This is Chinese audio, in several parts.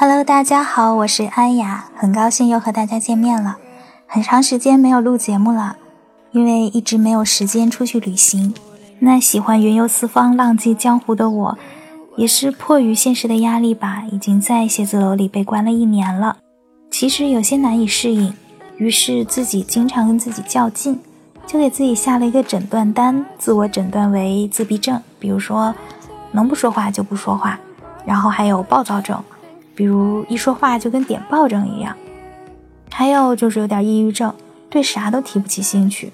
Hello，大家好，我是安雅，很高兴又和大家见面了。很长时间没有录节目了，因为一直没有时间出去旅行。那喜欢云游四方、浪迹江湖的我，也是迫于现实的压力吧，已经在写字楼里被关了一年了。其实有些难以适应，于是自己经常跟自己较劲，就给自己下了一个诊断单，自我诊断为自闭症，比如说能不说话就不说话，然后还有暴躁症。比如一说话就跟点爆症一样，还有就是有点抑郁症，对啥都提不起兴趣，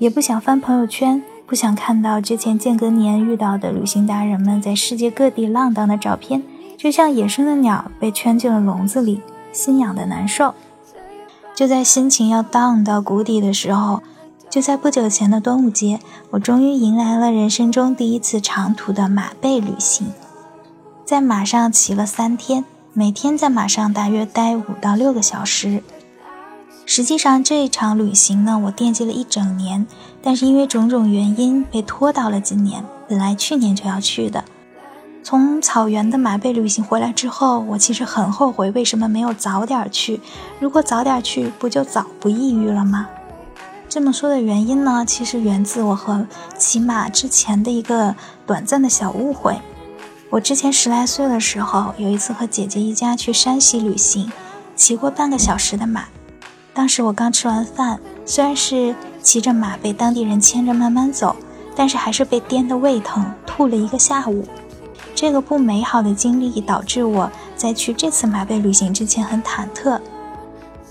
也不想翻朋友圈，不想看到之前间隔年遇到的旅行达人们在世界各地浪荡的照片，就像野生的鸟被圈进了笼子里，心痒的难受。就在心情要 down 到谷底的时候，就在不久前的端午节，我终于迎来了人生中第一次长途的马背旅行，在马上骑了三天。每天在马上大约待五到六个小时。实际上这一场旅行呢，我惦记了一整年，但是因为种种原因被拖到了今年。本来去年就要去的。从草原的马背旅行回来之后，我其实很后悔为什么没有早点去。如果早点去，不就早不抑郁了吗？这么说的原因呢，其实源自我和骑马之前的一个短暂的小误会。我之前十来岁的时候，有一次和姐姐一家去山西旅行，骑过半个小时的马。当时我刚吃完饭，虽然是骑着马被当地人牵着慢慢走，但是还是被颠得胃疼，吐了一个下午。这个不美好的经历导致我在去这次马背旅行之前很忐忑。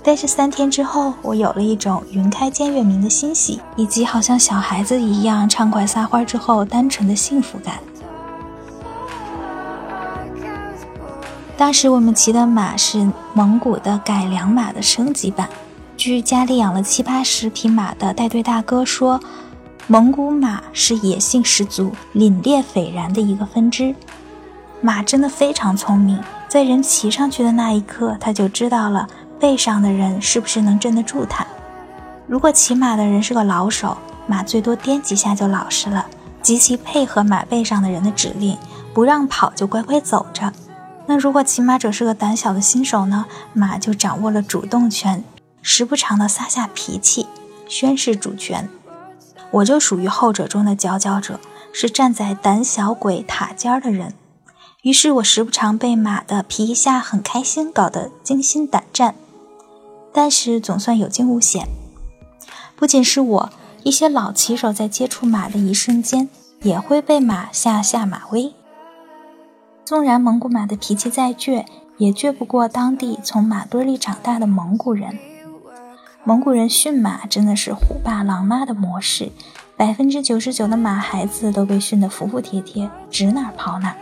但是三天之后，我有了一种云开见月明的欣喜，以及好像小孩子一样畅快撒欢之后单纯的幸福感。当时我们骑的马是蒙古的改良马的升级版。据家里养了七八十匹马的带队大哥说，蒙古马是野性十足、凛冽斐然的一个分支。马真的非常聪明，在人骑上去的那一刻，他就知道了背上的人是不是能镇得住他。如果骑马的人是个老手，马最多颠几下就老实了，极其配合马背上的人的指令，不让跑就乖乖走着。那如果骑马者是个胆小的新手呢？马就掌握了主动权，时不常的撒下脾气，宣示主权。我就属于后者中的佼佼者，是站在胆小鬼塔尖的人。于是我时不常被马的皮一下很开心搞得惊心胆战，但是总算有惊无险。不仅是我，一些老骑手在接触马的一瞬间，也会被马吓下马威。纵然蒙古马的脾气再倔，也倔不过当地从马堆里长大的蒙古人。蒙古人驯马真的是虎爸狼妈的模式，百分之九十九的马孩子都被训得服服帖帖，指哪跑哪。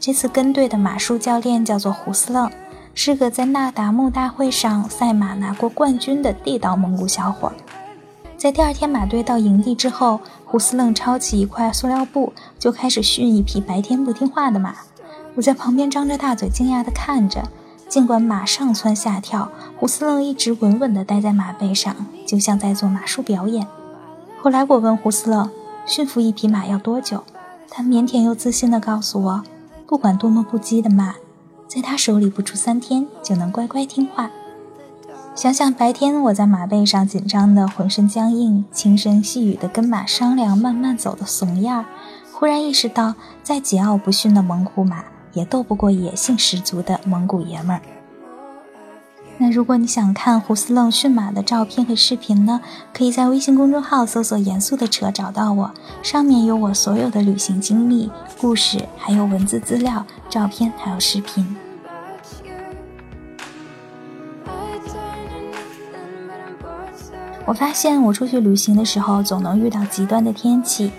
这次跟队的马术教练叫做胡斯楞，是个在那达慕大会上赛马拿过冠军的地道蒙古小伙。在第二天马队到营地之后，胡斯楞抄起一块塑料布，就开始训一匹白天不听话的马。我在旁边张着大嘴，惊讶地看着。尽管马上蹿下跳，胡斯楞一直稳稳地待在马背上，就像在做马术表演。后来我问胡斯楞，驯服一匹马要多久？他腼腆又自信地告诉我，不管多么不羁的马，在他手里不出三天就能乖乖听话。想想白天我在马背上紧张的浑身僵硬，轻声细语地跟马商量慢慢走的怂样，忽然意识到，再桀骜不驯的猛虎马。也斗不过野性十足的蒙古爷们儿。那如果你想看胡斯楞驯马的照片和视频呢？可以在微信公众号搜索“严肃的扯”找到我，上面有我所有的旅行经历、故事，还有文字资料、照片，还有视频。我发现我出去旅行的时候，总能遇到极端的天气。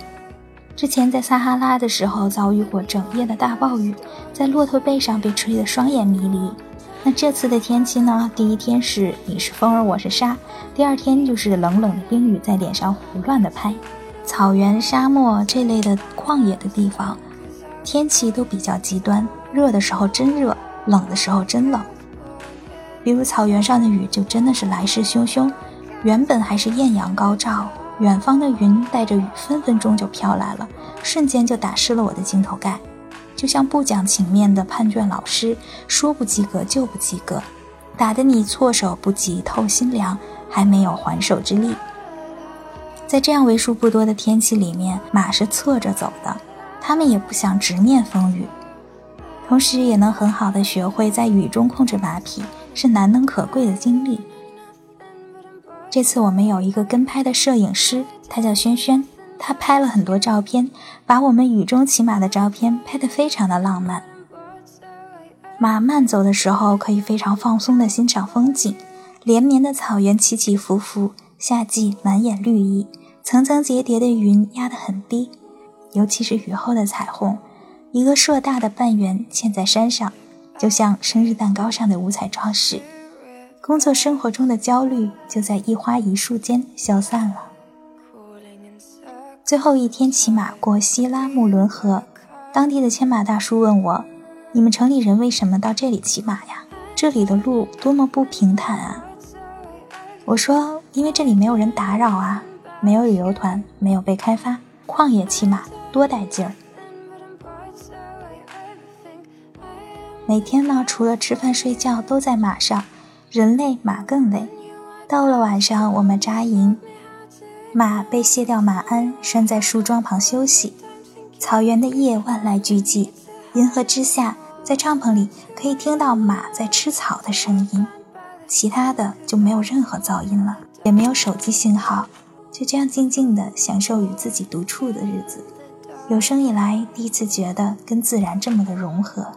之前在撒哈拉的时候遭遇过整夜的大暴雨，在骆驼背上被吹得双眼迷离。那这次的天气呢？第一天是你是风儿我是沙，第二天就是冷冷的冰雨在脸上胡乱的拍。草原、沙漠这类的旷野的地方，天气都比较极端，热的时候真热，冷的时候真冷。比如草原上的雨就真的是来势汹汹，原本还是艳阳高照。远方的云带着雨，分分钟就飘来了，瞬间就打湿了我的镜头盖。就像不讲情面的判卷老师，说不及格就不及格，打得你措手不及、透心凉，还没有还手之力。在这样为数不多的天气里面，马是侧着走的，他们也不想直面风雨，同时也能很好的学会在雨中控制马匹，是难能可贵的经历。这次我们有一个跟拍的摄影师，他叫轩轩。他拍了很多照片，把我们雨中骑马的照片拍得非常的浪漫。马慢走的时候，可以非常放松地欣赏风景，连绵的草原起起伏伏，夏季满眼绿意，层层叠叠的云压得很低，尤其是雨后的彩虹，一个硕大的半圆嵌在山上，就像生日蛋糕上的五彩装饰。工作生活中的焦虑就在一花一树间消散了。最后一天骑马过西拉木伦河，当地的牵马大叔问我：“你们城里人为什么到这里骑马呀？这里的路多么不平坦啊！”我说：“因为这里没有人打扰啊，没有旅游团，没有被开发，旷野骑马多带劲儿。每天呢，除了吃饭睡觉都在马上，人累马更累。到了晚上，我们扎营。”马被卸掉马鞍，拴在树桩旁休息。草原的夜万籁俱寂，银河之下，在帐篷里可以听到马在吃草的声音，其他的就没有任何噪音了，也没有手机信号，就这样静静地享受与自己独处的日子。有生以来第一次觉得跟自然这么的融合。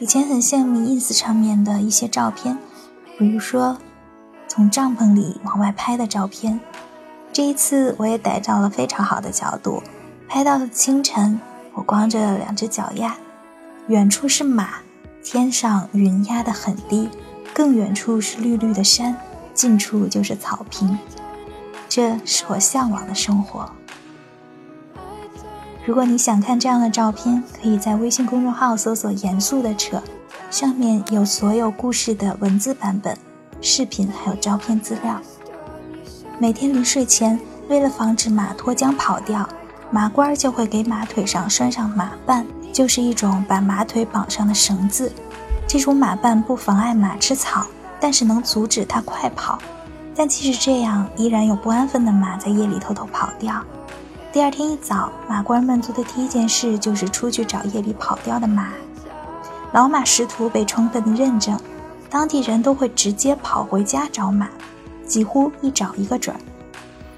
以前很羡慕 ins 上面的一些照片，比如说从帐篷里往外拍的照片。这一次我也逮到了非常好的角度，拍到了清晨，我光着两只脚丫，远处是马，天上云压得很低，更远处是绿绿的山，近处就是草坪，这是我向往的生活。如果你想看这样的照片，可以在微信公众号搜索“严肃的扯”，上面有所有故事的文字版本、视频还有照片资料。每天临睡前，为了防止马脱缰跑掉，马倌就会给马腿上拴上马绊，就是一种把马腿绑上的绳子。这种马绊不妨碍马吃草，但是能阻止它快跑。但即使这样，依然有不安分的马在夜里偷偷跑掉。第二天一早，马倌们做的第一件事就是出去找夜里跑掉的马。老马识途被充分的认证，当地人都会直接跑回家找马。几乎一找一个准儿，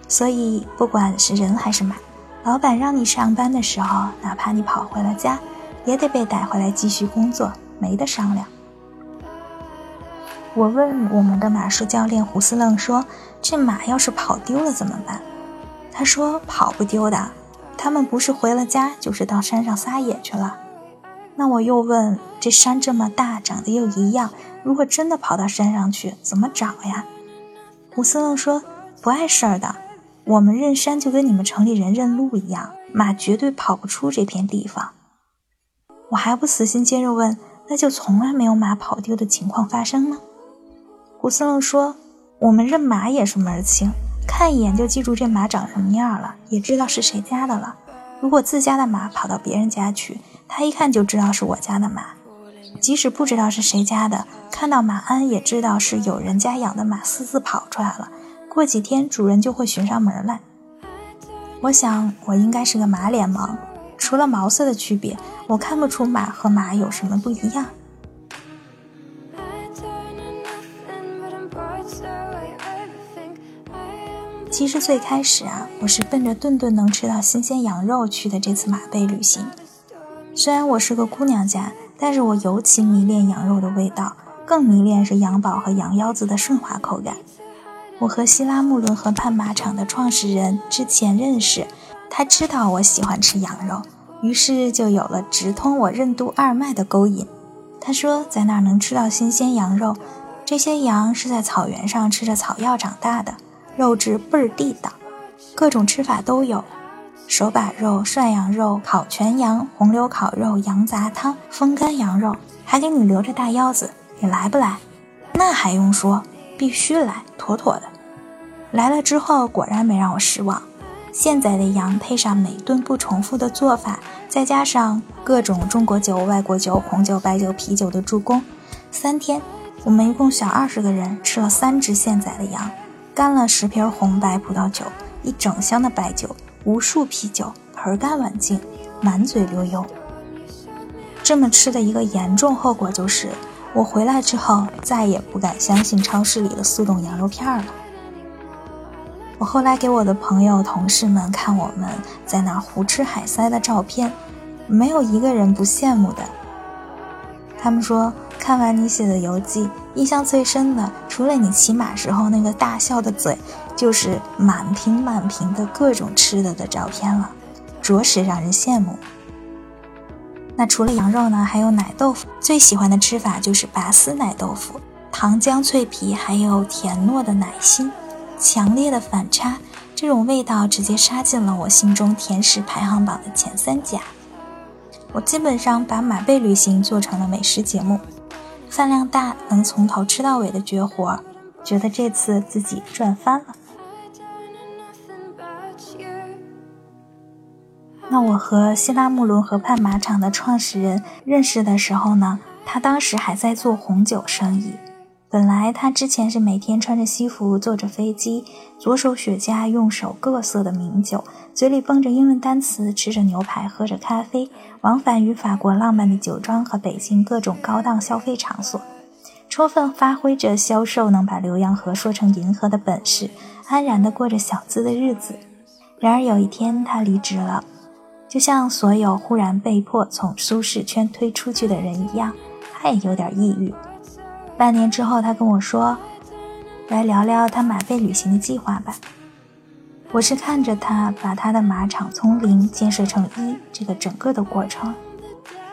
所以不管是人还是马，老板让你上班的时候，哪怕你跑回了家，也得被逮回来继续工作，没得商量。我问我们的马术教练胡思愣说：“这马要是跑丢了怎么办？”他说：“跑不丢的，他们不是回了家，就是到山上撒野去了。”那我又问：“这山这么大，长得又一样，如果真的跑到山上去，怎么找呀？”胡思愣说：“不碍事儿的，我们认山就跟你们城里人认路一样，马绝对跑不出这片地方。”我还不死心，接着问：“那就从来没有马跑丢的情况发生吗？”胡思愣说：“我们认马也是门儿清，看一眼就记住这马长什么样了，也知道是谁家的了。如果自家的马跑到别人家去，他一看就知道是我家的马。”即使不知道是谁家的，看到马鞍也知道是有人家养的马私自跑出来了。过几天主人就会寻上门来。我想我应该是个马脸盲，除了毛色的区别，我看不出马和马有什么不一样。其实最开始啊，我是奔着顿顿能吃到新鲜羊肉去的这次马背旅行。虽然我是个姑娘家。但是我尤其迷恋羊肉的味道，更迷恋是羊宝和羊腰子的顺滑口感。我和希拉穆伦河畔马场的创始人之前认识，他知道我喜欢吃羊肉，于是就有了直通我任督二脉的勾引。他说在那儿能吃到新鲜羊肉，这些羊是在草原上吃着草药长大的，肉质倍儿地道，各种吃法都有。手把肉、涮羊肉、烤全羊、红柳烤肉、羊杂汤、风干羊肉，还给你留着大腰子，你来不来？那还用说，必须来，妥妥的。来了之后，果然没让我失望。现宰的羊配上每顿不重复的做法，再加上各种中国酒、外国酒、红酒、白酒、啤酒的助攻，三天我们一共小二十个人吃了三只现宰的羊，干了十瓶红白葡萄酒，一整箱的白酒，无数啤酒，盆干碗净，满嘴流油。这么吃的一个严重后果就是，我回来之后再也不敢相信超市里的速冻羊肉片了。我后来给我的朋友、同事们看我们在那胡吃海塞的照片，没有一个人不羡慕的。他们说，看完你写的游记，印象最深的，除了你骑马时候那个大笑的嘴，就是满屏满屏的各种吃的的照片了，着实让人羡慕。那除了羊肉呢，还有奶豆腐。最喜欢的吃法就是拔丝奶豆腐，糖浆脆皮，还有甜糯的奶心。强烈的反差，这种味道直接杀进了我心中甜食排行榜的前三甲。我基本上把马背旅行做成了美食节目，饭量大，能从头吃到尾的绝活，觉得这次自己赚翻了。那我和希拉穆伦河畔马场的创始人认识的时候呢，他当时还在做红酒生意。本来他之前是每天穿着西服坐着飞机，左手雪茄，右手各色的名酒，嘴里蹦着英文单词，吃着牛排，喝着咖啡，往返于法国浪漫的酒庄和北京各种高档消费场所，充分发挥着销售能把浏阳河说成银河的本事，安然地过着小资的日子。然而有一天他离职了，就像所有忽然被迫从舒适圈推出去的人一样，他也有点抑郁。半年之后，他跟我说：“来聊聊他马背旅行的计划吧。”我是看着他把他的马场从零建设成一这个整个的过程。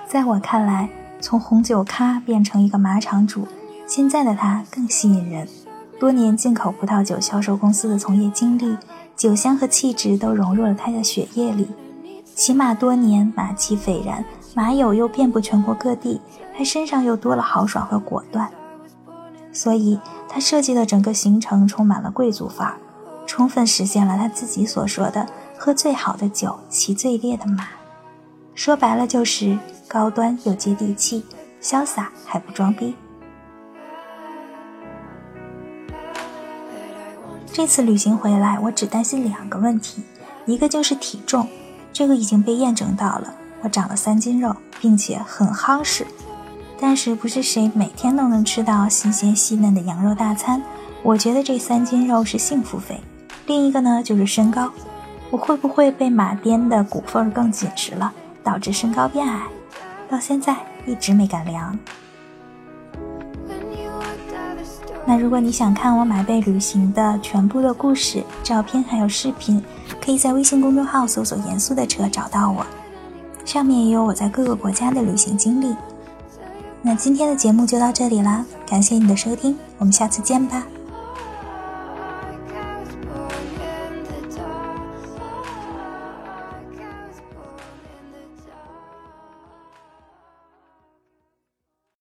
在我看来，从红酒咖变成一个马场主，现在的他更吸引人。多年进口葡萄酒销售公司的从业经历，酒香和气质都融入了他的血液里。骑马多年，马气斐然，马友又遍布全国各地，他身上又多了豪爽和果断。所以，他设计的整个行程充满了贵族范儿，充分实现了他自己所说的“喝最好的酒，骑最烈的马”。说白了，就是高端又接地气，潇洒还不装逼。这次旅行回来，我只担心两个问题，一个就是体重，这个已经被验证到了，我长了三斤肉，并且很夯实。但是不是谁每天都能吃到新鲜细嫩的羊肉大餐？我觉得这三斤肉是幸福肥。另一个呢，就是身高，我会不会被马颠的骨缝更紧实了，导致身高变矮？到现在一直没敢量。那如果你想看我马背旅行的全部的故事、照片还有视频，可以在微信公众号搜索“严肃的车”找到我，上面也有我在各个国家的旅行经历。那今天的节目就到这里啦，感谢你的收听，我们下次见吧。